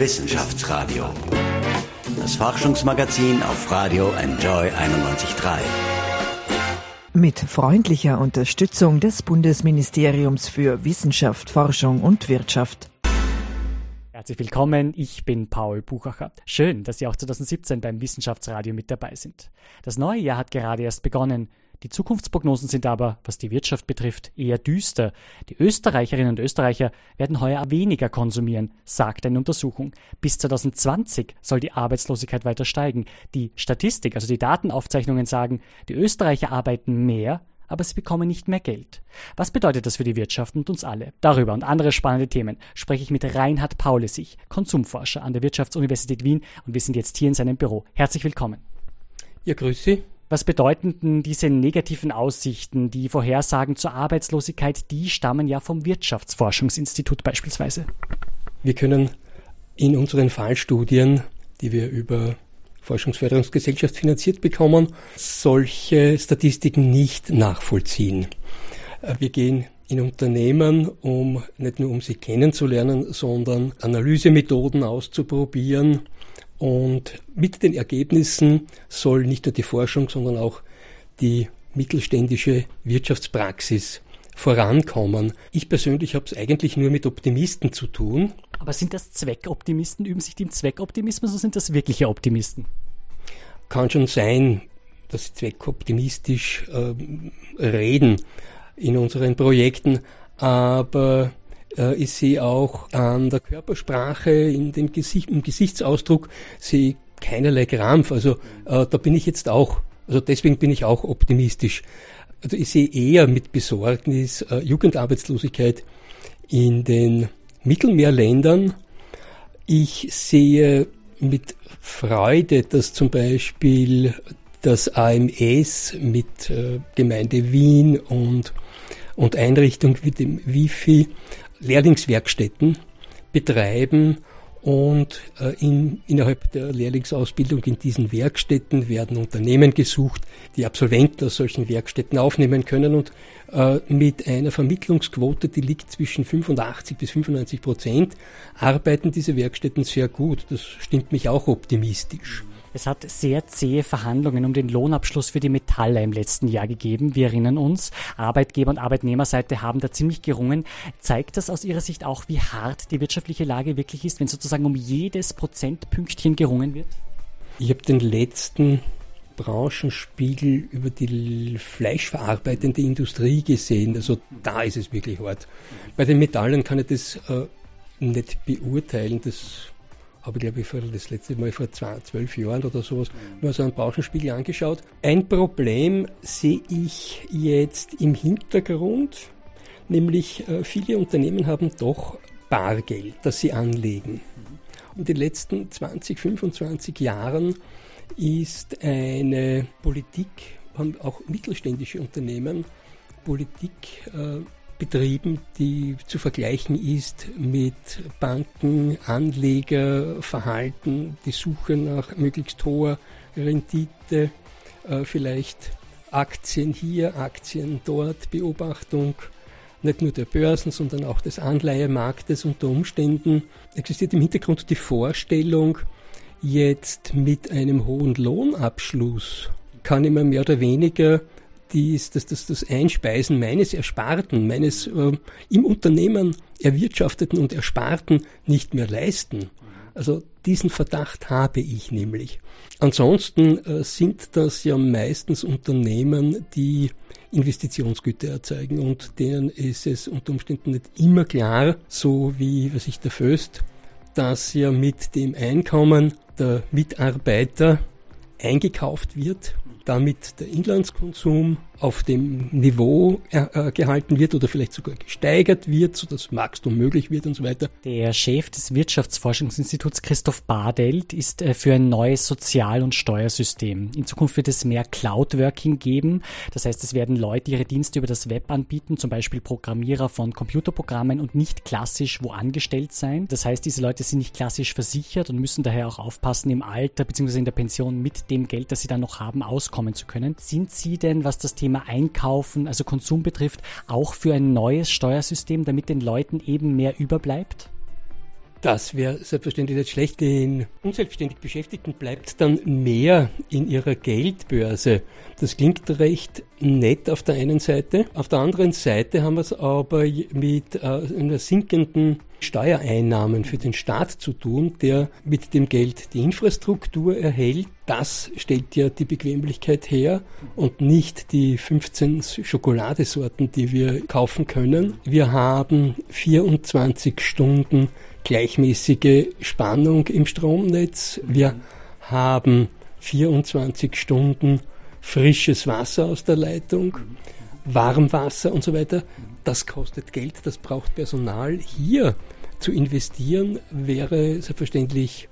Wissenschaftsradio. Das Forschungsmagazin auf Radio Enjoy 91.3. Mit freundlicher Unterstützung des Bundesministeriums für Wissenschaft, Forschung und Wirtschaft. Herzlich willkommen, ich bin Paul Buchacher. Schön, dass Sie auch 2017 beim Wissenschaftsradio mit dabei sind. Das neue Jahr hat gerade erst begonnen. Die Zukunftsprognosen sind aber, was die Wirtschaft betrifft, eher düster. Die Österreicherinnen und Österreicher werden heuer weniger konsumieren, sagt eine Untersuchung. Bis 2020 soll die Arbeitslosigkeit weiter steigen. Die Statistik, also die Datenaufzeichnungen sagen, die Österreicher arbeiten mehr, aber sie bekommen nicht mehr Geld. Was bedeutet das für die Wirtschaft und uns alle? Darüber und andere spannende Themen spreche ich mit Reinhard Paulesich, Konsumforscher an der Wirtschaftsuniversität Wien und wir sind jetzt hier in seinem Büro. Herzlich willkommen. Ja, grüß Sie. Was bedeuten denn diese negativen Aussichten, die Vorhersagen zur Arbeitslosigkeit, die stammen ja vom Wirtschaftsforschungsinstitut beispielsweise? Wir können in unseren Fallstudien, die wir über Forschungsförderungsgesellschaft finanziert bekommen, solche Statistiken nicht nachvollziehen. Wir gehen in Unternehmen, um nicht nur um sie kennenzulernen, sondern Analysemethoden auszuprobieren, und mit den Ergebnissen soll nicht nur die Forschung, sondern auch die mittelständische Wirtschaftspraxis vorankommen. Ich persönlich habe es eigentlich nur mit Optimisten zu tun. Aber sind das Zweckoptimisten? Üben sich die im Zweckoptimismus oder sind das wirkliche Optimisten? Kann schon sein, dass sie zweckoptimistisch äh, reden in unseren Projekten, aber ich sehe auch an der Körpersprache, in dem Gesicht, im Gesichtsausdruck, sehe keinerlei Krampf. Also äh, da bin ich jetzt auch, also deswegen bin ich auch optimistisch. Also ich sehe eher mit Besorgnis äh, Jugendarbeitslosigkeit in den Mittelmeerländern. Ich sehe mit Freude, dass zum Beispiel das AMS mit äh, Gemeinde Wien und, und Einrichtung wie dem Wifi Lehrlingswerkstätten betreiben und äh, in, innerhalb der Lehrlingsausbildung in diesen Werkstätten werden Unternehmen gesucht, die Absolventen aus solchen Werkstätten aufnehmen können und äh, mit einer Vermittlungsquote, die liegt zwischen 85 bis 95 Prozent, arbeiten diese Werkstätten sehr gut. Das stimmt mich auch optimistisch. Es hat sehr zähe Verhandlungen um den Lohnabschluss für die Metaller im letzten Jahr gegeben. Wir erinnern uns, Arbeitgeber und Arbeitnehmerseite haben da ziemlich gerungen. Zeigt das aus Ihrer Sicht auch, wie hart die wirtschaftliche Lage wirklich ist, wenn sozusagen um jedes Prozentpünktchen gerungen wird? Ich habe den letzten Branchenspiegel über die fleischverarbeitende Industrie gesehen. Also da ist es wirklich hart. Bei den Metallen kann ich das äh, nicht beurteilen. Das habe ich glaube ich vor, das letzte Mal vor zwölf Jahren oder sowas mhm. mal so einen Branchenspiegel angeschaut. Ein Problem sehe ich jetzt im Hintergrund, nämlich äh, viele Unternehmen haben doch Bargeld, das sie anlegen. In den letzten 20, 25 Jahren ist eine Politik, haben auch mittelständische Unternehmen Politik äh, betrieben, die zu vergleichen ist mit Banken, Anlegerverhalten, die Suche nach möglichst hoher Rendite, äh, vielleicht Aktien hier, Aktien dort, Beobachtung nicht nur der Börsen, sondern auch des Anleihemarktes unter Umständen. Existiert im Hintergrund die Vorstellung, jetzt mit einem hohen Lohnabschluss kann ich mir mehr oder weniger dies, das, das, das Einspeisen meines Ersparten, meines äh, im Unternehmen erwirtschafteten und Ersparten nicht mehr leisten. Also diesen Verdacht habe ich nämlich. Ansonsten äh, sind das ja meistens Unternehmen, die Investitionsgüter erzeugen und denen ist es unter Umständen nicht immer klar, so wie was ich der Föst, dass ja mit dem Einkommen der Mitarbeiter eingekauft wird damit der Inlandskonsum auf dem Niveau äh, gehalten wird oder vielleicht sogar gesteigert wird, sodass Wachstum möglich wird und so weiter. Der Chef des Wirtschaftsforschungsinstituts Christoph Badelt ist äh, für ein neues Sozial- und Steuersystem. In Zukunft wird es mehr Cloud-Working geben. Das heißt, es werden Leute ihre Dienste über das Web anbieten, zum Beispiel Programmierer von Computerprogrammen und nicht klassisch wo angestellt sein. Das heißt, diese Leute sind nicht klassisch versichert und müssen daher auch aufpassen, im Alter bzw. in der Pension mit dem Geld, das sie dann noch haben, auskommen zu können. Sind Sie denn, was das Thema Thema Einkaufen, also Konsum betrifft, auch für ein neues Steuersystem, damit den Leuten eben mehr überbleibt? Das wäre selbstverständlich nicht schlecht. Den unselbstständig Beschäftigten bleibt dann mehr in ihrer Geldbörse. Das klingt recht nett auf der einen Seite. Auf der anderen Seite haben wir es aber mit äh, einer sinkenden Steuereinnahmen für den Staat zu tun, der mit dem Geld die Infrastruktur erhält. Das stellt ja die Bequemlichkeit her und nicht die 15 Schokoladesorten, die wir kaufen können. Wir haben 24 Stunden gleichmäßige Spannung im Stromnetz. Wir haben 24 Stunden frisches Wasser aus der Leitung, Warmwasser und so weiter. Das kostet Geld, das braucht Personal. Hier zu investieren wäre selbstverständlich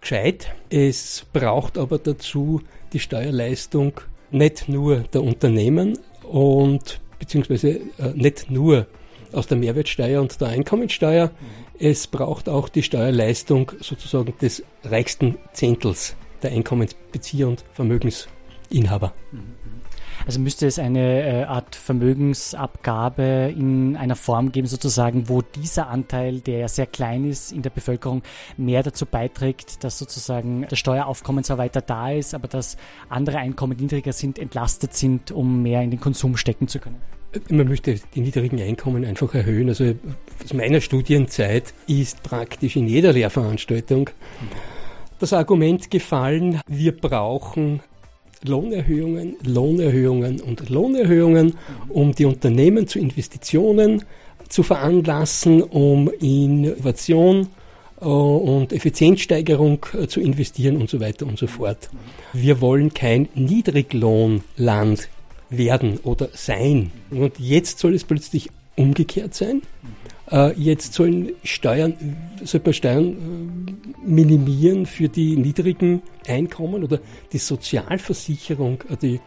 gescheit. Es braucht aber dazu die Steuerleistung nicht nur der Unternehmen und beziehungsweise äh, nicht nur aus der Mehrwertsteuer und der Einkommensteuer. Es braucht auch die Steuerleistung sozusagen des reichsten Zehntels der Einkommensbezieher und Vermögensinhaber. Also müsste es eine äh, Art Vermögensabgabe in einer Form geben, sozusagen, wo dieser Anteil, der ja sehr klein ist in der Bevölkerung, mehr dazu beiträgt, dass sozusagen das Steueraufkommen zwar weiter da ist, aber dass andere Einkommen niedriger sind, entlastet sind, um mehr in den Konsum stecken zu können man möchte die niedrigen Einkommen einfach erhöhen. Also aus meiner Studienzeit ist praktisch in jeder Lehrveranstaltung das Argument gefallen, wir brauchen Lohnerhöhungen, Lohnerhöhungen und Lohnerhöhungen, um die Unternehmen zu Investitionen zu veranlassen, um Innovation äh, und Effizienzsteigerung äh, zu investieren und so weiter und so fort. Wir wollen kein Niedriglohnland werden oder sein. Und jetzt soll es plötzlich umgekehrt sein. Äh, jetzt sollen Steuern, soll man Steuern äh, minimieren für die niedrigen Einkommen oder die Sozialversicherung, äh, die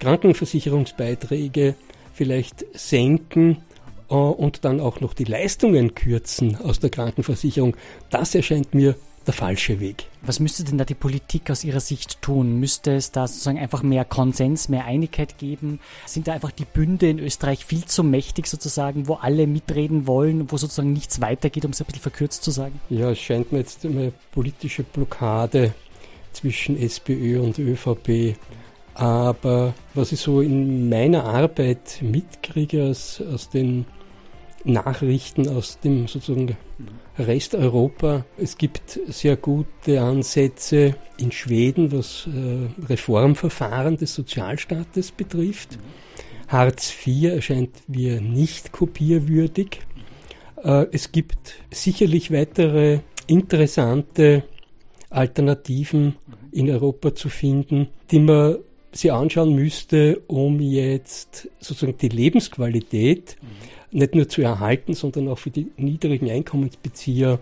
Krankenversicherungsbeiträge vielleicht senken und dann auch noch die Leistungen kürzen aus der Krankenversicherung. Das erscheint mir der falsche Weg. Was müsste denn da die Politik aus Ihrer Sicht tun? Müsste es da sozusagen einfach mehr Konsens, mehr Einigkeit geben? Sind da einfach die Bünde in Österreich viel zu mächtig sozusagen, wo alle mitreden wollen, wo sozusagen nichts weitergeht, um es ein bisschen verkürzt zu sagen? Ja, es scheint mir jetzt eine politische Blockade zwischen SPÖ und ÖVP. Aber was ich so in meiner Arbeit mitkriege aus, aus den Nachrichten aus dem sozusagen Rest Europa. Es gibt sehr gute Ansätze in Schweden, was äh, Reformverfahren des Sozialstaates betrifft. Hartz IV erscheint mir nicht kopierwürdig. Äh, es gibt sicherlich weitere interessante Alternativen in Europa zu finden, die man sich anschauen müsste, um jetzt sozusagen die Lebensqualität nicht nur zu erhalten, sondern auch für die niedrigen Einkommensbezieher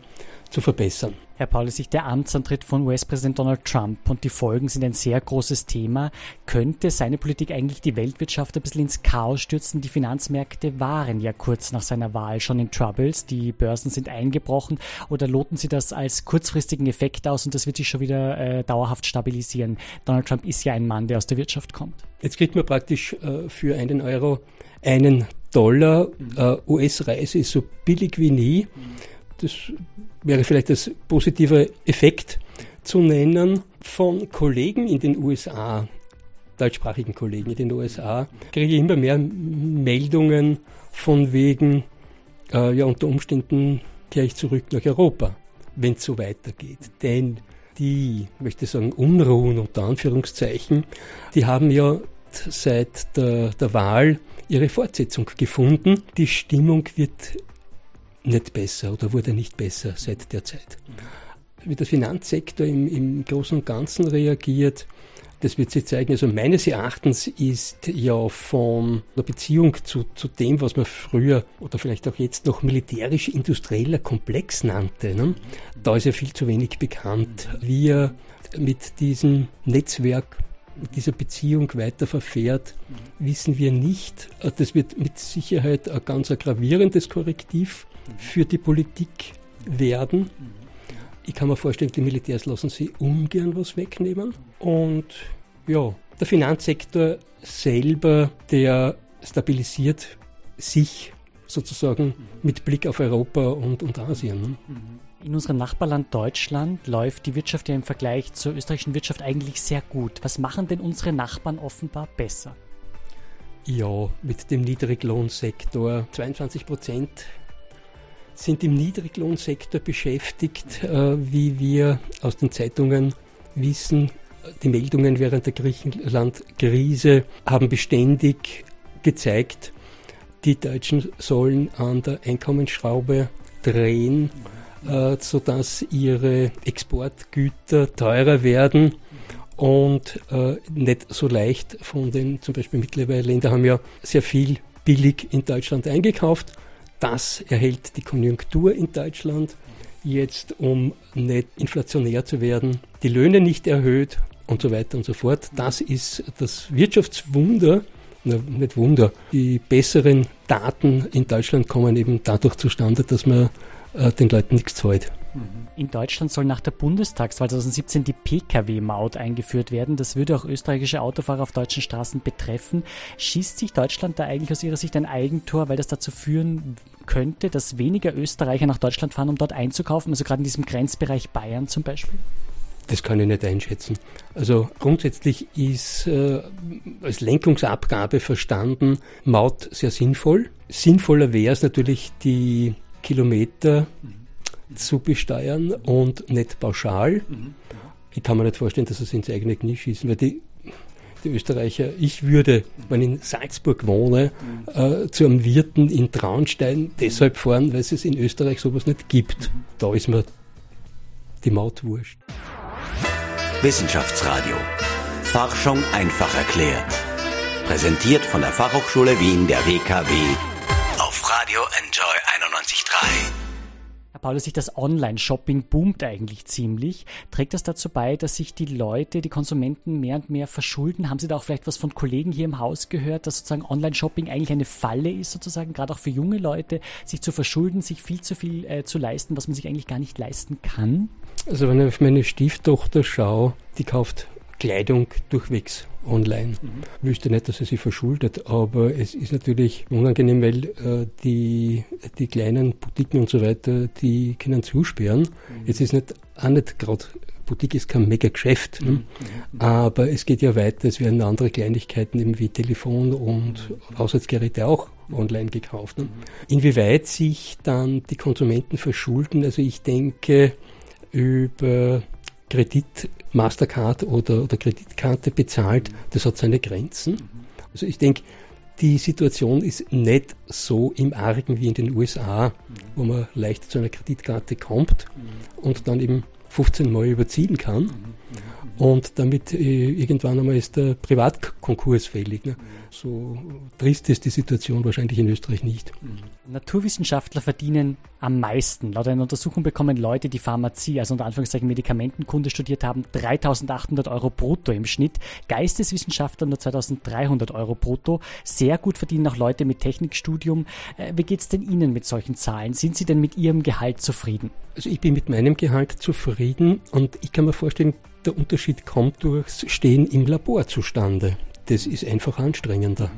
zu verbessern. Herr Pauli, sich der Amtsantritt von US-Präsident Donald Trump und die Folgen sind ein sehr großes Thema. Könnte seine Politik eigentlich die Weltwirtschaft ein bisschen ins Chaos stürzen? Die Finanzmärkte waren ja kurz nach seiner Wahl schon in Troubles, die Börsen sind eingebrochen oder loten Sie das als kurzfristigen Effekt aus und das wird sich schon wieder äh, dauerhaft stabilisieren? Donald Trump ist ja ein Mann, der aus der Wirtschaft kommt. Jetzt kriegt man praktisch äh, für einen Euro einen Dollar. Äh, US-Reise ist so billig wie nie. Das wäre vielleicht das positive Effekt zu nennen. Von Kollegen in den USA, deutschsprachigen Kollegen in den USA, kriege ich immer mehr Meldungen von wegen, äh, ja, unter Umständen kehre ich zurück nach Europa, wenn es so weitergeht. Denn die, möchte sagen, Unruhen unter Anführungszeichen, die haben ja seit der, der Wahl ihre Fortsetzung gefunden. Die Stimmung wird nicht besser oder wurde nicht besser seit der Zeit. Wie der Finanzsektor im, im Großen und Ganzen reagiert, das wird sich zeigen. Also meines Erachtens ist ja von der Beziehung zu, zu dem, was man früher oder vielleicht auch jetzt noch militärisch-industrieller Komplex nannte, ne? da ist ja viel zu wenig bekannt. Wir mit diesem Netzwerk dieser Beziehung weiter verfährt, wissen wir nicht. Das wird mit Sicherheit ein ganz gravierendes Korrektiv für die Politik werden. Ich kann mir vorstellen, die Militärs lassen sie ungern was wegnehmen. Und ja, der Finanzsektor selber, der stabilisiert sich sozusagen mit Blick auf Europa und, und Asien. Ne? In unserem Nachbarland Deutschland läuft die Wirtschaft ja im Vergleich zur österreichischen Wirtschaft eigentlich sehr gut. Was machen denn unsere Nachbarn offenbar besser? Ja, mit dem Niedriglohnsektor. 22 Prozent sind im Niedriglohnsektor beschäftigt, äh, wie wir aus den Zeitungen wissen. Die Meldungen während der Griechenland-Krise haben beständig gezeigt, die Deutschen sollen an der Einkommensschraube drehen, äh, sodass ihre Exportgüter teurer werden und äh, nicht so leicht von den zum Beispiel Mittelländer haben ja sehr viel billig in Deutschland eingekauft. Das erhält die Konjunktur in Deutschland jetzt, um nicht inflationär zu werden, die Löhne nicht erhöht und so weiter und so fort. Das ist das Wirtschaftswunder, na, nicht Wunder. Die besseren Daten in Deutschland kommen eben dadurch zustande, dass man äh, den Leuten nichts zahlt. In Deutschland soll nach der Bundestagswahl 2017 die Pkw-Maut eingeführt werden. Das würde auch österreichische Autofahrer auf deutschen Straßen betreffen. Schießt sich Deutschland da eigentlich aus Ihrer Sicht ein Eigentor, weil das dazu führen könnte, dass weniger Österreicher nach Deutschland fahren, um dort einzukaufen? Also gerade in diesem Grenzbereich Bayern zum Beispiel? Das kann ich nicht einschätzen. Also grundsätzlich ist äh, als Lenkungsabgabe verstanden Maut sehr sinnvoll. Sinnvoller wäre es natürlich, die Kilometer zu besteuern und nicht pauschal. Ich kann mir nicht vorstellen, dass sie ins eigene Knie schießen, weil die, die Österreicher, ich würde, wenn ich in Salzburg wohne, äh, zu einem Wirten in Traunstein deshalb fahren, weil es in Österreich sowas nicht gibt. Da ist mir die Maut wurscht. Wissenschaftsradio. Forschung einfach erklärt. Präsentiert von der Fachhochschule Wien der WKW auf Radio Enjoy 91.3. Herr Paulus, sich das Online-Shopping boomt eigentlich ziemlich. Trägt das dazu bei, dass sich die Leute, die Konsumenten mehr und mehr verschulden? Haben Sie da auch vielleicht was von Kollegen hier im Haus gehört, dass sozusagen Online-Shopping eigentlich eine Falle ist, sozusagen, gerade auch für junge Leute, sich zu verschulden, sich viel zu viel äh, zu leisten, was man sich eigentlich gar nicht leisten kann? Also wenn ich auf meine Stieftochter schaue, die kauft Kleidung durchwegs online. Mhm. Ich wüsste nicht, dass sie sich verschuldet, aber es ist natürlich unangenehm, weil äh, die, die kleinen Boutiquen und so weiter, die können zusperren. Mhm. Es ist nicht, auch nicht gerade, Boutique ist kein mega Geschäft, ne? mhm. mhm. aber es geht ja weiter, es werden andere Kleinigkeiten eben wie Telefon und mhm. Haushaltsgeräte auch online gekauft. Ne? Mhm. Inwieweit sich dann die Konsumenten verschulden, also ich denke, über Kredit, Mastercard oder, oder Kreditkarte bezahlt, das hat seine Grenzen. Also ich denke, die Situation ist nicht so im Argen wie in den USA, wo man leicht zu einer Kreditkarte kommt und dann eben 15 Mal überziehen kann. Und damit äh, irgendwann einmal ist der Privatkonkurs fällig. Ne? So trist ist die Situation wahrscheinlich in Österreich nicht. Naturwissenschaftler verdienen am meisten. Laut einer Untersuchung bekommen Leute, die Pharmazie, also unter Anführungszeichen Medikamentenkunde studiert haben, 3800 Euro brutto im Schnitt. Geisteswissenschaftler nur 2300 Euro brutto. Sehr gut verdienen auch Leute mit Technikstudium. Äh, wie geht es denn Ihnen mit solchen Zahlen? Sind Sie denn mit Ihrem Gehalt zufrieden? Also ich bin mit meinem Gehalt zufrieden und ich kann mir vorstellen, der Unterschied kommt durchs Stehen im Labor zustande. Das ist einfach anstrengender.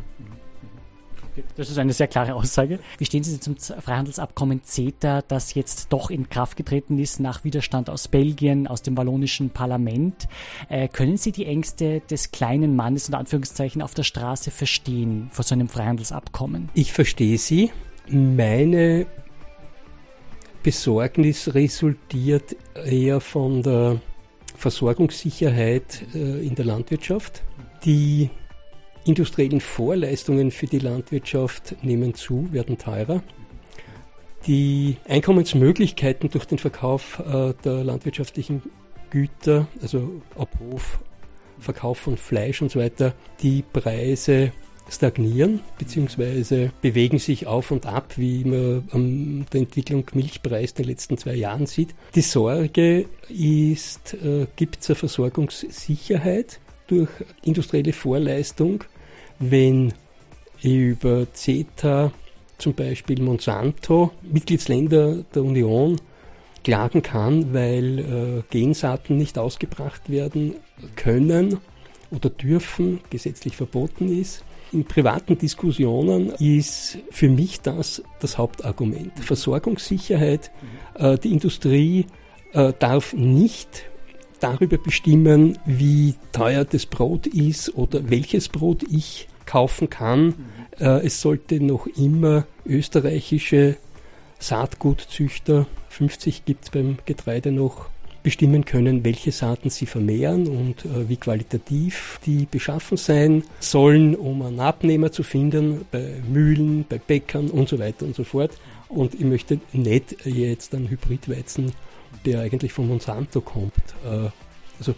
Das ist eine sehr klare Aussage. Wie stehen Sie zum Freihandelsabkommen CETA, das jetzt doch in Kraft getreten ist nach Widerstand aus Belgien, aus dem wallonischen Parlament? Äh, können Sie die Ängste des kleinen Mannes in Anführungszeichen auf der Straße verstehen vor so einem Freihandelsabkommen? Ich verstehe Sie. Meine Besorgnis resultiert eher von der Versorgungssicherheit äh, in der Landwirtschaft. Die industriellen Vorleistungen für die Landwirtschaft nehmen zu, werden teurer. Die Einkommensmöglichkeiten durch den Verkauf äh, der landwirtschaftlichen Güter, also Abhof, Verkauf von Fleisch und so weiter, die Preise stagnieren bzw. bewegen sich auf und ab, wie man an der Entwicklung Milchpreis in den letzten zwei Jahren sieht. Die Sorge ist, äh, gibt es eine Versorgungssicherheit durch industrielle Vorleistung, wenn über CETA zum Beispiel Monsanto, Mitgliedsländer der Union, klagen kann, weil äh, Gensaaten nicht ausgebracht werden können oder dürfen, gesetzlich verboten ist in privaten Diskussionen ist für mich das das Hauptargument. Versorgungssicherheit. Äh, die Industrie äh, darf nicht darüber bestimmen, wie teuer das Brot ist oder welches Brot ich kaufen kann. Äh, es sollte noch immer österreichische Saatgutzüchter, 50 gibt es beim Getreide noch, bestimmen können, welche Saaten sie vermehren und äh, wie qualitativ die beschaffen sein sollen, um einen Abnehmer zu finden bei Mühlen, bei Bäckern und so weiter und so fort. Und ich möchte nicht jetzt einen Hybridweizen, der eigentlich von Monsanto kommt, äh, also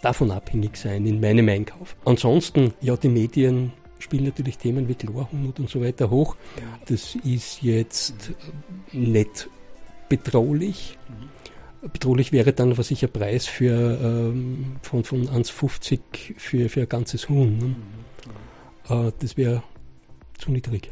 davon abhängig sein in meinem Einkauf. Ansonsten, ja, die Medien spielen natürlich Themen wie Chlorhumut und so weiter hoch. Das ist jetzt nicht bedrohlich. Bedrohlich wäre dann, was ich ein Preis für ähm, von, von 1,50 für, für ein ganzes Huhn. Ne? Äh, das wäre zu niedrig.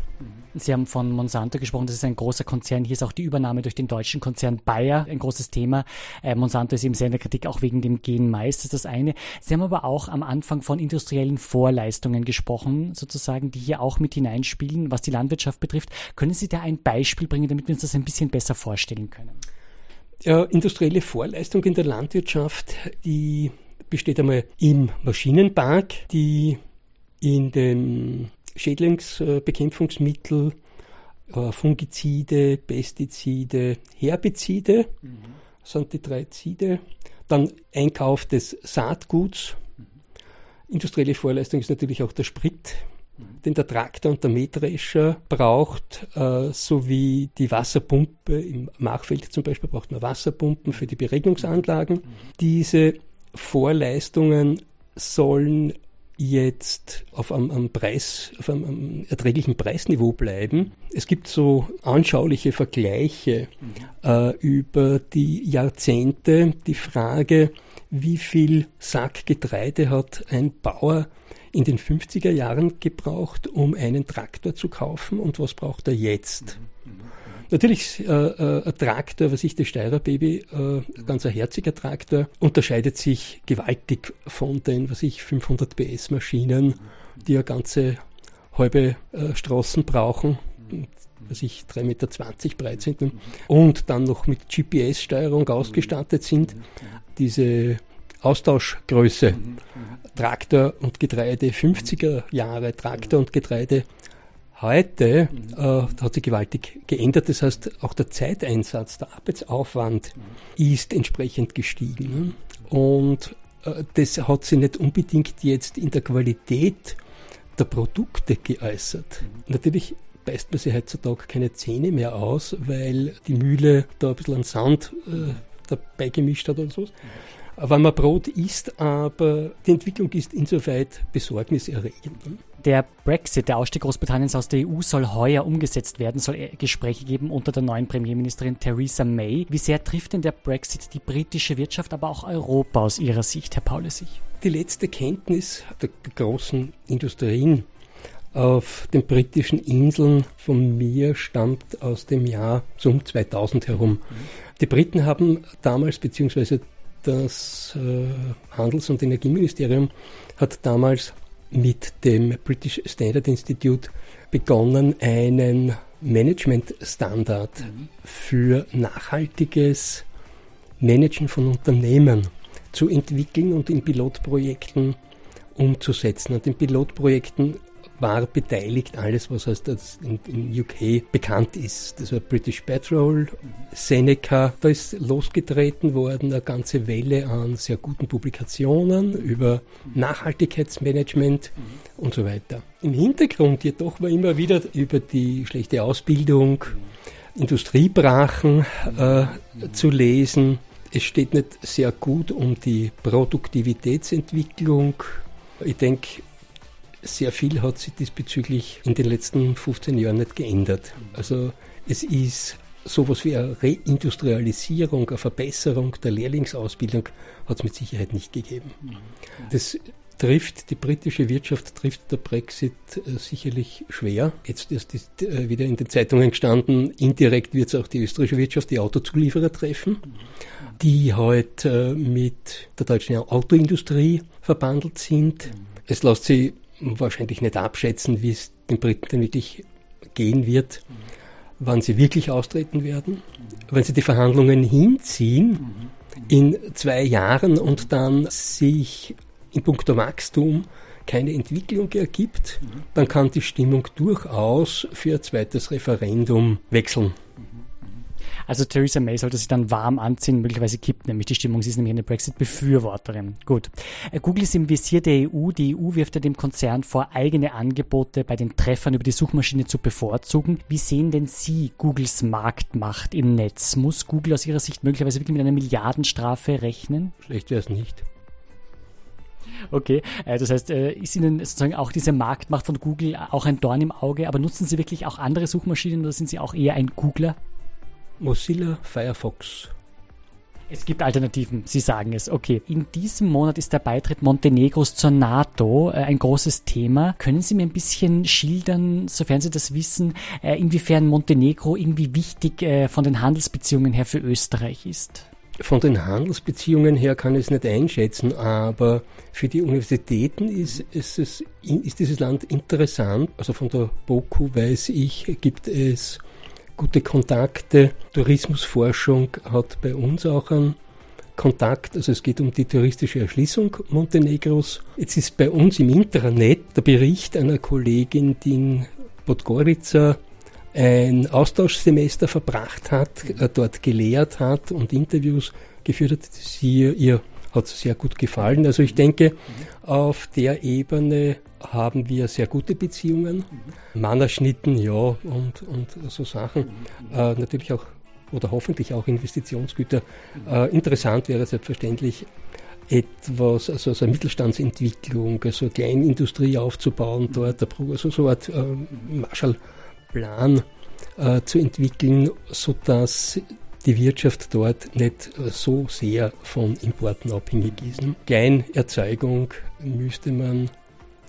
Sie haben von Monsanto gesprochen, das ist ein großer Konzern. Hier ist auch die Übernahme durch den deutschen Konzern Bayer ein großes Thema. Äh, Monsanto ist eben sehr in der Kritik, auch wegen dem Gen Mais, das ist das eine. Sie haben aber auch am Anfang von industriellen Vorleistungen gesprochen, sozusagen, die hier auch mit hineinspielen, was die Landwirtschaft betrifft. Können Sie da ein Beispiel bringen, damit wir uns das ein bisschen besser vorstellen können? Ja, industrielle Vorleistung in der Landwirtschaft, die besteht einmal im Maschinenpark, die in den Schädlingsbekämpfungsmittel, äh, Fungizide, Pestizide, Herbizide, mhm. sind die drei Zide. Dann Einkauf des Saatguts. Mhm. Industrielle Vorleistung ist natürlich auch der Sprit. Den der Traktor und der Mähdrescher braucht, äh, sowie die Wasserpumpe. Im Machfeld zum Beispiel braucht man Wasserpumpen für die Beregnungsanlagen. Mhm. Diese Vorleistungen sollen jetzt auf einem, einem Preis, auf einem, einem, erträglichen Preisniveau bleiben. Es gibt so anschauliche Vergleiche mhm. äh, über die Jahrzehnte. Die Frage, wie viel Sack Getreide hat ein Bauer in den 50er Jahren gebraucht, um einen Traktor zu kaufen. Und was braucht er jetzt? Mhm. Mhm. Natürlich, äh, äh, ein Traktor, was ich, das Steirer Baby, äh, ganz ein herziger Traktor, unterscheidet sich gewaltig von den, was ich, 500 PS Maschinen, die ja ganze halbe äh, Straßen brauchen, was ich 3,20 Meter breit sind. Und dann noch mit GPS-Steuerung ausgestattet sind. Diese Austauschgröße, Traktor und Getreide, 50er Jahre Traktor und Getreide. Heute äh, hat sich gewaltig geändert. Das heißt, auch der Zeiteinsatz, der Arbeitsaufwand ist entsprechend gestiegen. Und äh, das hat sich nicht unbedingt jetzt in der Qualität der Produkte geäußert. Natürlich beißt man sich heutzutage keine Zähne mehr aus, weil die Mühle da ein bisschen an Sand äh, dabei gemischt hat oder so wenn man Brot isst, aber die Entwicklung ist insoweit besorgniserregend. Der Brexit, der Ausstieg Großbritanniens aus der EU, soll heuer umgesetzt werden, soll Gespräche geben unter der neuen Premierministerin Theresa May. Wie sehr trifft denn der Brexit die britische Wirtschaft, aber auch Europa aus Ihrer Sicht, Herr Paulesich? Die letzte Kenntnis der großen Industrien auf den britischen Inseln von mir stammt aus dem Jahr um 2000 herum. Die Briten haben damals, beziehungsweise das äh, Handels- und Energieministerium hat damals mit dem British Standard Institute begonnen, einen Management-Standard mhm. für nachhaltiges Managen von Unternehmen zu entwickeln und in Pilotprojekten umzusetzen. Und in Pilotprojekten war beteiligt, alles was heißt, das in, in UK bekannt ist. Das war British Petrol, Seneca, da ist losgetreten worden, eine ganze Welle an sehr guten Publikationen über Nachhaltigkeitsmanagement und so weiter. Im Hintergrund jedoch war immer wieder über die schlechte Ausbildung, Industriebrachen äh, zu lesen. Es steht nicht sehr gut um die Produktivitätsentwicklung. Ich denke, sehr viel hat sich diesbezüglich in den letzten 15 Jahren nicht geändert. Also es ist sowas wie eine Reindustrialisierung, eine Verbesserung der Lehrlingsausbildung hat es mit Sicherheit nicht gegeben. Das trifft die britische Wirtschaft, trifft der Brexit äh, sicherlich schwer. Jetzt ist es äh, wieder in den Zeitungen gestanden, indirekt wird es auch die österreichische Wirtschaft, die Autozulieferer treffen, die heute äh, mit der deutschen Autoindustrie verbandelt sind. Es lässt sich wahrscheinlich nicht abschätzen, wie es den Briten dann wirklich gehen wird, wann sie wirklich austreten werden. Wenn sie die Verhandlungen hinziehen in zwei Jahren und dann sich in puncto Wachstum keine Entwicklung ergibt, dann kann die Stimmung durchaus für ein zweites Referendum wechseln. Also Theresa May sollte sich dann warm anziehen, möglicherweise kippt nämlich die Stimmung. Sie ist nämlich eine Brexit-Befürworterin. Gut. Äh, Google ist im Visier der EU. Die EU wirft ja dem Konzern vor, eigene Angebote bei den Treffern über die Suchmaschine zu bevorzugen. Wie sehen denn Sie Googles Marktmacht im Netz? Muss Google aus Ihrer Sicht möglicherweise wirklich mit einer Milliardenstrafe rechnen? Schlecht wäre es nicht. Okay, äh, das heißt, äh, ist Ihnen sozusagen auch diese Marktmacht von Google auch ein Dorn im Auge, aber nutzen Sie wirklich auch andere Suchmaschinen oder sind Sie auch eher ein Googler? Mozilla Firefox. Es gibt Alternativen, Sie sagen es. Okay, in diesem Monat ist der Beitritt Montenegros zur NATO äh, ein großes Thema. Können Sie mir ein bisschen schildern, sofern Sie das wissen, äh, inwiefern Montenegro irgendwie wichtig äh, von den Handelsbeziehungen her für Österreich ist? Von den Handelsbeziehungen her kann ich es nicht einschätzen, aber für die Universitäten ist, ist, es, ist dieses Land interessant. Also von der BOKU weiß ich, gibt es gute Kontakte. Tourismusforschung hat bei uns auch einen Kontakt. Also es geht um die touristische Erschließung Montenegros. Jetzt ist bei uns im Intranet der Bericht einer Kollegin, die in Podgorica ein Austauschsemester verbracht hat, äh, dort gelehrt hat und Interviews geführt hat. Sie, ihr hat sehr gut gefallen. Also ich denke, auf der Ebene haben wir sehr gute Beziehungen. Mannerschnitten, ja, und, und so Sachen. Äh, natürlich auch oder hoffentlich auch Investitionsgüter. Äh, interessant wäre selbstverständlich etwas, also, also eine Mittelstandsentwicklung, also Kleinindustrie aufzubauen dort, also so eine Art äh, Marshallplan äh, zu entwickeln, sodass die Wirtschaft dort nicht so sehr von Importen abhängig ist. Kleinerzeugung müsste man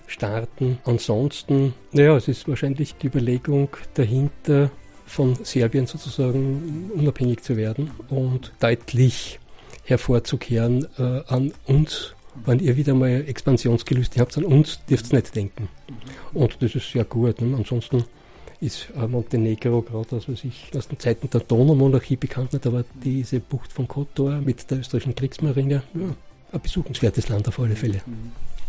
starten. Ansonsten, naja, es ist wahrscheinlich die Überlegung dahinter, von Serbien sozusagen unabhängig zu werden und deutlich hervorzukehren äh, an uns. Wenn ihr wieder mal Expansionsgelüste habt, an uns dürft ihr nicht denken. Und das ist sehr gut. Ne? Ansonsten ist äh, Montenegro gerade, also ich aus den Zeiten der Donaumonarchie bekannt, nicht, aber diese Bucht von Kotor mit der österreichischen Kriegsmarine, ja, ein besuchenswertes Land auf alle Fälle.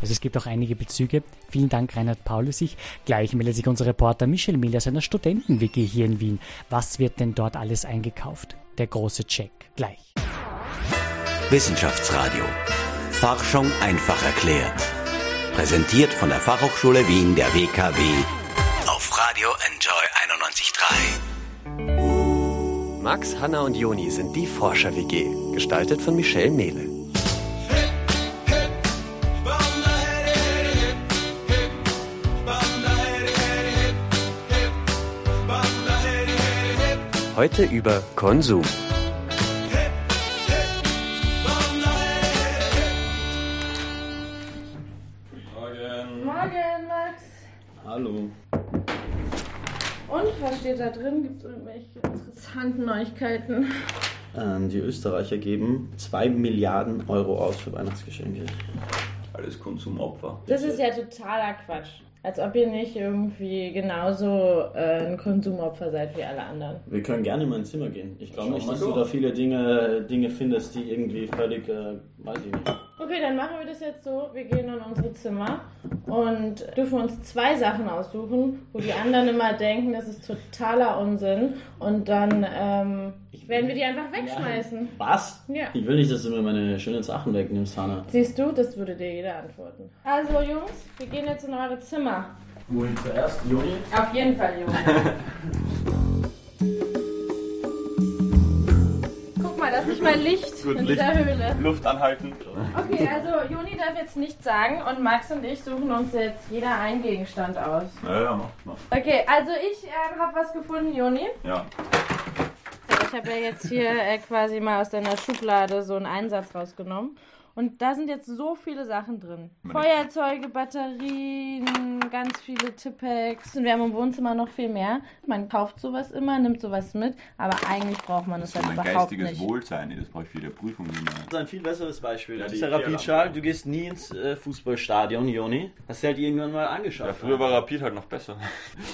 Also es gibt auch einige Bezüge. Vielen Dank, Reinhard Paulusich. Gleich meldet sich unser Reporter Michel Miller aus einer Studenten-WG hier in Wien. Was wird denn dort alles eingekauft? Der große Check. Gleich. Wissenschaftsradio. Forschung einfach erklärt. Präsentiert von der Fachhochschule Wien der WKW auf Radio Enjoy 91.3. Max, Hanna und Joni sind die Forscher-WG, gestaltet von Michelle Mehle. Heute über Konsum. Morgen. Morgen, Max. Hallo. Und was steht da drin? Gibt es irgendwelche interessanten Neuigkeiten? Ähm, die Österreicher geben 2 Milliarden Euro aus für Weihnachtsgeschenke. Alles Konsumopfer. Das ist ja totaler Quatsch. Als ob ihr nicht irgendwie genauso äh, ein Konsumopfer seid wie alle anderen. Wir können gerne in mein Zimmer gehen. Ich glaube nicht, dass du da viele Dinge, Dinge findest, die irgendwie völlig, äh, weiß ich nicht. Okay, dann machen wir das jetzt so. Wir gehen in unsere Zimmer und dürfen uns zwei Sachen aussuchen, wo die anderen immer denken, das ist totaler Unsinn. Und dann ähm, werden wir die einfach wegschmeißen. Was? Ja. Ich will nicht, dass du mir meine schönen Sachen wegnimmst, Hanna. Siehst du, das würde dir jeder antworten. Also Jungs, wir gehen jetzt in eure Zimmer. Wohin zuerst? Joni? Auf jeden Fall, Jungs. Das ist mal Licht Gut, in Licht. dieser Höhle. Luft anhalten. Okay, also Juni darf jetzt nichts sagen und Max und ich suchen uns jetzt jeder einen Gegenstand aus. Ja, ja, mach, mach. Okay, also ich ähm, habe was gefunden, Joni. Ja. So, ich habe ja jetzt hier äh, quasi mal aus deiner Schublade so einen Einsatz rausgenommen. Und da sind jetzt so viele Sachen drin. Feuerzeuge, Batterien, ganz viele Tippex. Und wir haben im Wohnzimmer noch viel mehr. Man kauft sowas immer, nimmt sowas mit, aber eigentlich braucht man es Das ist mein überhaupt geistiges nicht. Wohlsein, nee, das brauche ich für die Prüfung nicht mehr. Das ist ein viel besseres Beispiel. Ja, die Dieser. Rapid-Schal, du gehst nie ins äh, Fußballstadion, Joni. Hast du halt irgendwann mal angeschaut. Ja, früher war Rapid halt noch besser.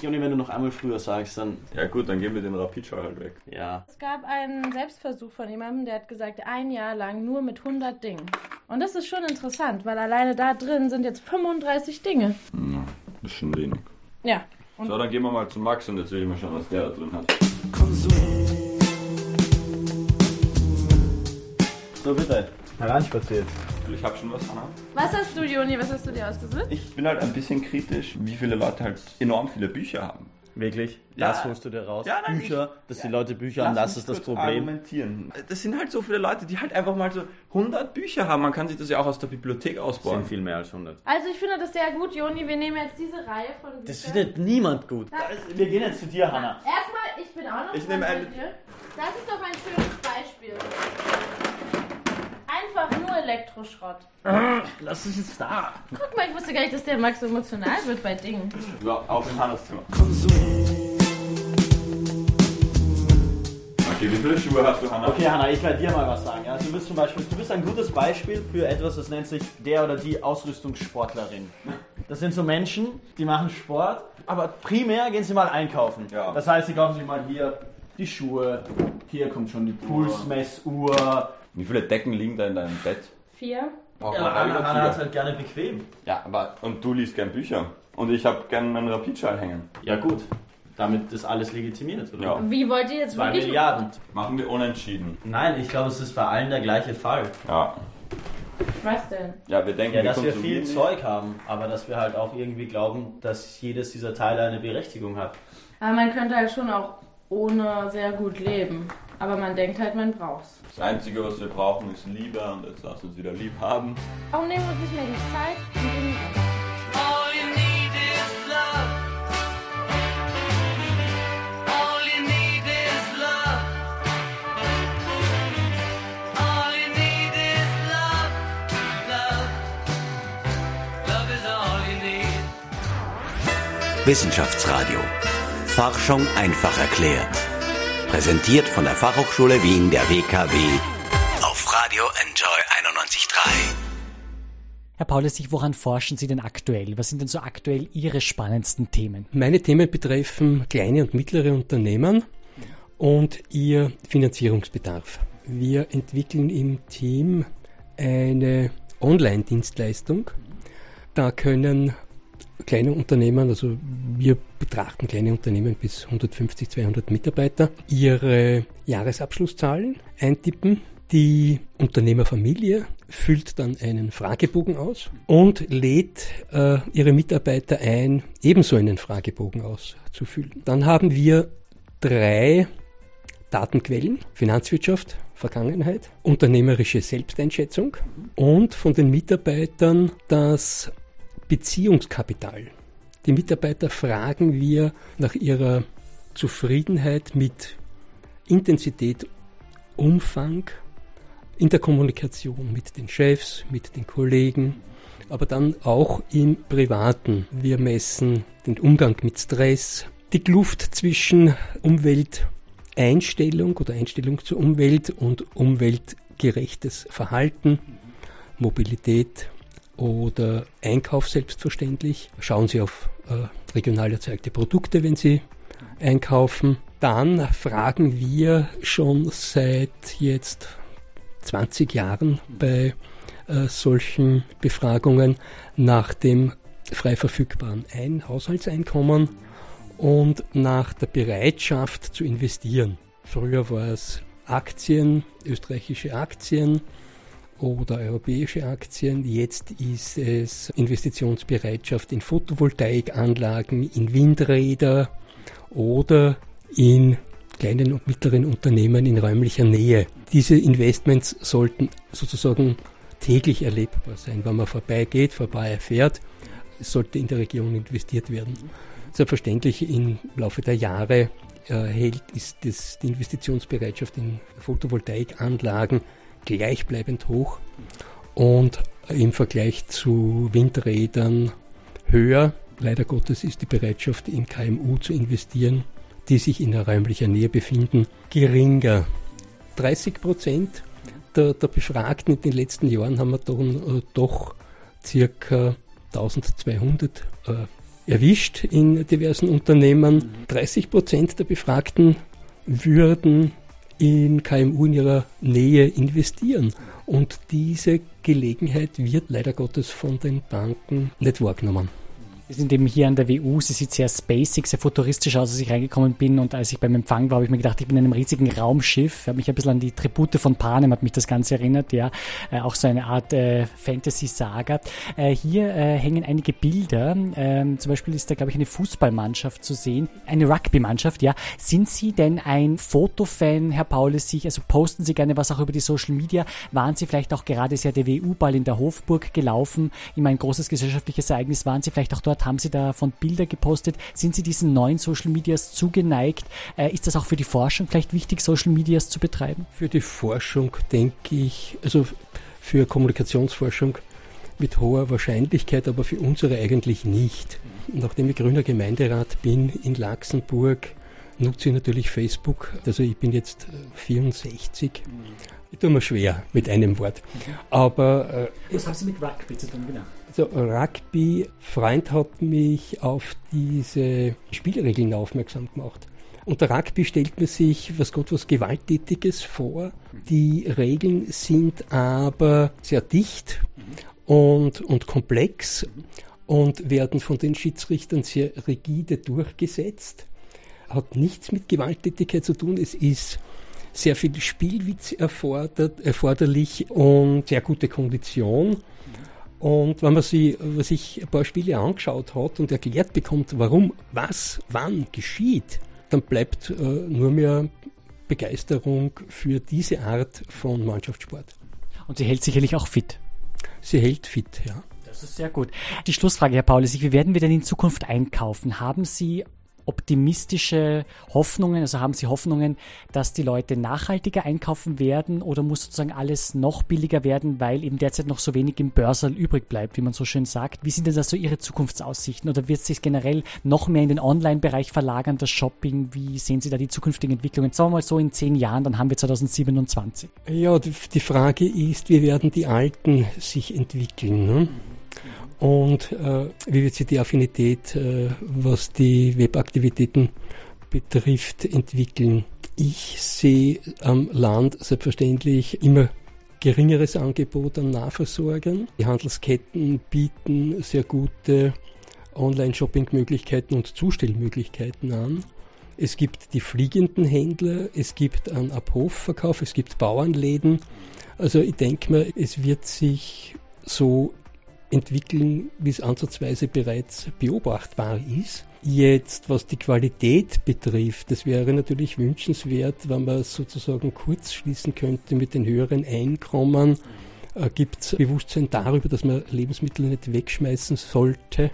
Joni, wenn du noch einmal früher sagst, dann Ja gut, dann geben wir den Rapid-Schal halt weg. ja. Es gab einen Selbstversuch von jemandem, der hat gesagt, ein Jahr lang nur mit 100 Dingen. Und das ist schon interessant, weil alleine da drin sind jetzt 35 Dinge. Ja, das ist schon wenig. Ja. Und So, dann gehen wir mal zu Max und jetzt will ich mal schauen, was der da drin hat. So bitte, heranspaziert. Ich habe schon was, Hanna. was hast du, Joni? Was hast du dir ausgesucht? Ich bin halt ein bisschen kritisch, wie viele Leute halt enorm viele Bücher haben. Wirklich? Ja. Das holst du dir raus. Ja, nein, Bücher, dass die Leute Bücher haben, das ist das Problem. Argumentieren. Das sind halt so viele Leute, die halt einfach mal so 100 Bücher haben. Man kann sich das ja auch aus der Bibliothek Das ausbauen. sind viel mehr als 100. Also ich finde das sehr gut, Joni. Wir nehmen jetzt diese Reihe von Büchern. Das findet niemand gut. Wir gehen jetzt zu dir, Hanna. Erstmal, ich bin auch noch Ich nehme dir. Das ist doch ein schönes Beispiel. Einfach nur Elektroschrott. Lass es jetzt da. Guck mal, ich wusste gar nicht, dass der Max so emotional wird bei Dingen. So, auf in Hannas Zimmer. Okay, wie viele Schuhe hast du, Hanna? Okay, Hanna, ich werde dir mal was sagen. Ja? Du bist zum Beispiel, du bist ein gutes Beispiel für etwas, das nennt sich der oder die Ausrüstungssportlerin. Das sind so Menschen, die machen Sport, aber primär gehen sie mal einkaufen. Ja. Das heißt, sie kaufen sich mal hier die Schuhe, hier kommt schon die Pulsmessuhr. Wie viele Decken liegen da in deinem Bett? Vier. Braucht Ja, alle Hanna hat halt gerne bequem. Ja, aber und du liest gern Bücher. Und ich habe gern meinen Rapidschal hängen. Ja gut, damit ist alles legitimiert, oder? Ja. Wie wollt ihr jetzt Zwei wirklich... Milliarden. Machen wir unentschieden. Nein, ich glaube, es ist bei allen der gleiche Fall. Ja. Was denn? Ja, wir denken, Ja, dass wir viel. Zeug haben, aber dass wir halt auch irgendwie glauben, dass jedes dieser Teile eine Berechtigung hat. Aber man könnte halt schon auch ohne sehr gut leben. Aber man denkt halt, man braucht's. Das Einzige, was wir brauchen, ist Liebe und jetzt lass uns wieder lieb haben. Warum nehmen wir uns nicht mehr die Zeit? All you need is love. All you need is love. All you need is love. Love. Love is all you need. Wissenschaftsradio. Forschung einfach erklärt. Präsentiert von der Fachhochschule Wien der WKW auf Radio Enjoy 91.3. Herr Paulus, woran forschen Sie denn aktuell? Was sind denn so aktuell Ihre spannendsten Themen? Meine Themen betreffen kleine und mittlere Unternehmen und ihr Finanzierungsbedarf. Wir entwickeln im Team eine Online-Dienstleistung. Da können kleine Unternehmen, also wir betrachten kleine Unternehmen bis 150, 200 Mitarbeiter, ihre Jahresabschlusszahlen eintippen. Die Unternehmerfamilie füllt dann einen Fragebogen aus und lädt äh, ihre Mitarbeiter ein, ebenso einen Fragebogen auszufüllen. Dann haben wir drei Datenquellen, Finanzwirtschaft, Vergangenheit, unternehmerische Selbsteinschätzung und von den Mitarbeitern das Beziehungskapital. Die Mitarbeiter fragen wir nach ihrer Zufriedenheit mit Intensität, Umfang in der Kommunikation mit den Chefs, mit den Kollegen, aber dann auch im Privaten. Wir messen den Umgang mit Stress, die Kluft zwischen Umwelteinstellung oder Einstellung zur Umwelt und umweltgerechtes Verhalten, Mobilität oder Einkauf selbstverständlich. Schauen Sie auf äh, regional erzeugte Produkte, wenn Sie einkaufen. Dann fragen wir schon seit jetzt 20 Jahren bei äh, solchen Befragungen nach dem frei verfügbaren Ein Haushaltseinkommen und nach der Bereitschaft zu investieren. Früher war es Aktien, österreichische Aktien oder europäische Aktien. Jetzt ist es Investitionsbereitschaft in Photovoltaikanlagen, in Windräder oder in kleinen und mittleren Unternehmen in räumlicher Nähe. Diese Investments sollten sozusagen täglich erlebbar sein, wenn man vorbeigeht, vorbei erfährt. Es sollte in der Region investiert werden. Selbstverständlich im Laufe der Jahre äh, hält ist das, die Investitionsbereitschaft in Photovoltaikanlagen gleichbleibend hoch und im Vergleich zu Windrädern höher. Leider Gottes ist die Bereitschaft in KMU zu investieren, die sich in räumlicher Nähe befinden, geringer. 30 Prozent der, der, Befragten in den letzten Jahren haben wir dann äh, doch circa 1200 äh, erwischt in diversen Unternehmen. 30 Prozent der Befragten würden in KMU in ihrer Nähe investieren. Und diese Gelegenheit wird leider Gottes von den Banken nicht wahrgenommen. Wir sind eben hier an der WU. Sie sieht sehr spacig, sehr futuristisch aus, als ich reingekommen bin. Und als ich beim Empfang war, habe ich mir gedacht, ich bin in einem riesigen Raumschiff. Habe mich ein bisschen an die Tribute von Panem, hat mich das Ganze erinnert. Ja, äh, auch so eine Art äh, Fantasy-Saga. Äh, hier äh, hängen einige Bilder. Ähm, zum Beispiel ist da, glaube ich, eine Fußballmannschaft zu sehen. Eine Rugby-Mannschaft, ja. Sind Sie denn ein Fotofan, Herr Paulus, sich? Also posten Sie gerne was auch über die Social Media? Waren Sie vielleicht auch gerade, ja der WU-Ball in der Hofburg gelaufen, immer ein großes gesellschaftliches Ereignis. Waren Sie vielleicht auch dort haben Sie davon Bilder gepostet? Sind Sie diesen neuen Social Medias zugeneigt? Äh, ist das auch für die Forschung vielleicht wichtig, Social Medias zu betreiben? Für die Forschung denke ich, also für Kommunikationsforschung mit hoher Wahrscheinlichkeit, aber für unsere eigentlich nicht. Nachdem ich grüner Gemeinderat bin in Laxenburg, nutze ich natürlich Facebook. Also ich bin jetzt 64. Ich tue mir schwer mit einem Wort. Aber äh, was haben Sie mit Rugby zu tun, genau? Also Rugby, Freund hat mich auf diese Spielregeln aufmerksam gemacht. Unter Rugby stellt man sich, was Gott, was Gewalttätiges vor. Die Regeln sind aber sehr dicht und, und komplex und werden von den Schiedsrichtern sehr rigide durchgesetzt. Hat nichts mit Gewalttätigkeit zu tun. Es ist sehr viel Spielwitz erfordert, erforderlich und sehr gute Kondition. Und wenn man sich, ein paar Spiele angeschaut hat und erklärt bekommt, warum, was, wann geschieht, dann bleibt äh, nur mehr Begeisterung für diese Art von Mannschaftssport. Und sie hält sicherlich auch fit. Sie hält fit, ja. Das ist sehr gut. Die Schlussfrage, Herr Paulus, wie werden wir denn in Zukunft einkaufen? Haben Sie optimistische Hoffnungen? Also haben Sie Hoffnungen, dass die Leute nachhaltiger einkaufen werden oder muss sozusagen alles noch billiger werden, weil eben derzeit noch so wenig im Börserl übrig bleibt, wie man so schön sagt? Wie sind denn da so Ihre Zukunftsaussichten oder wird sich generell noch mehr in den Online-Bereich verlagern, das Shopping? Wie sehen Sie da die zukünftigen Entwicklungen? Sagen wir mal so in zehn Jahren, dann haben wir 2027. Ja, die Frage ist, wie werden die Alten sich entwickeln? Ne? Und äh, wie wird sich die Affinität, äh, was die Webaktivitäten betrifft, entwickeln. Ich sehe am Land selbstverständlich immer geringeres Angebot an Nahversorgern. Die Handelsketten bieten sehr gute Online-Shopping-Möglichkeiten und Zustellmöglichkeiten an. Es gibt die fliegenden Händler, es gibt einen Abhofverkauf, es gibt Bauernläden. Also ich denke mir, es wird sich so entwickeln, wie es ansatzweise bereits beobachtbar ist. Jetzt, was die Qualität betrifft, das wäre natürlich wünschenswert, wenn man sozusagen kurz schließen könnte mit den höheren Einkommen. Äh, Gibt es Bewusstsein darüber, dass man Lebensmittel nicht wegschmeißen sollte?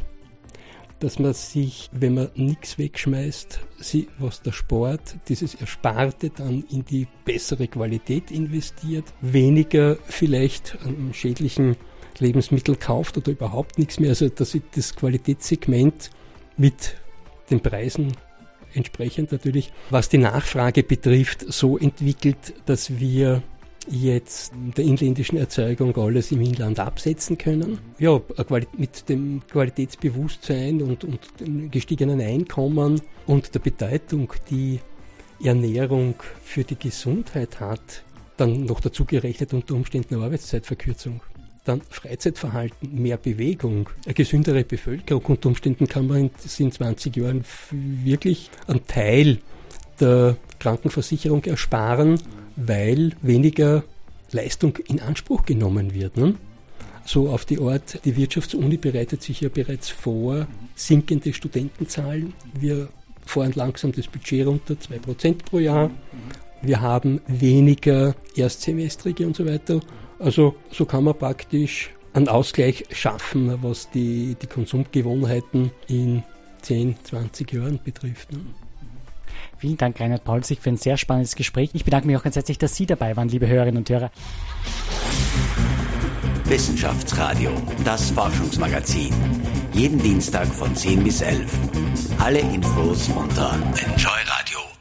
Dass man sich, wenn man nichts wegschmeißt, sie, was der Sport, dieses Ersparte dann in die bessere Qualität investiert, weniger vielleicht an schädlichen Lebensmittel kauft oder überhaupt nichts mehr. Also dass sich das Qualitätssegment mit den Preisen entsprechend natürlich, was die Nachfrage betrifft, so entwickelt, dass wir jetzt der inländischen Erzeugung alles im Inland absetzen können. Ja, mit dem Qualitätsbewusstsein und, und dem gestiegenen Einkommen und der Bedeutung, die Ernährung für die Gesundheit hat, dann noch dazu gerechnet unter Umständen eine Arbeitszeitverkürzung dann Freizeitverhalten, mehr Bewegung, eine gesündere Bevölkerung. Unter Umständen kann man in 20 Jahren wirklich einen Teil der Krankenversicherung ersparen, weil weniger Leistung in Anspruch genommen wird. Ne? So auf die Art, die Wirtschaftsuni bereitet sich ja bereits vor, sinkende Studentenzahlen. Wir fahren langsam das Budget runter, 2% pro Jahr. Wir haben weniger Erstsemestrige und so weiter. Also so kann man praktisch einen Ausgleich schaffen, was die, die Konsumgewohnheiten in 10, 20 Jahren betrifft. Ne? Vielen Dank, Reinhard Paulsig, für ein sehr spannendes Gespräch. Ich bedanke mich auch ganz herzlich, dass Sie dabei waren, liebe Hörerinnen und Hörer. Wissenschaftsradio, das Forschungsmagazin. Jeden Dienstag von 10 bis 11. Alle Infos unter enjoyradio.at.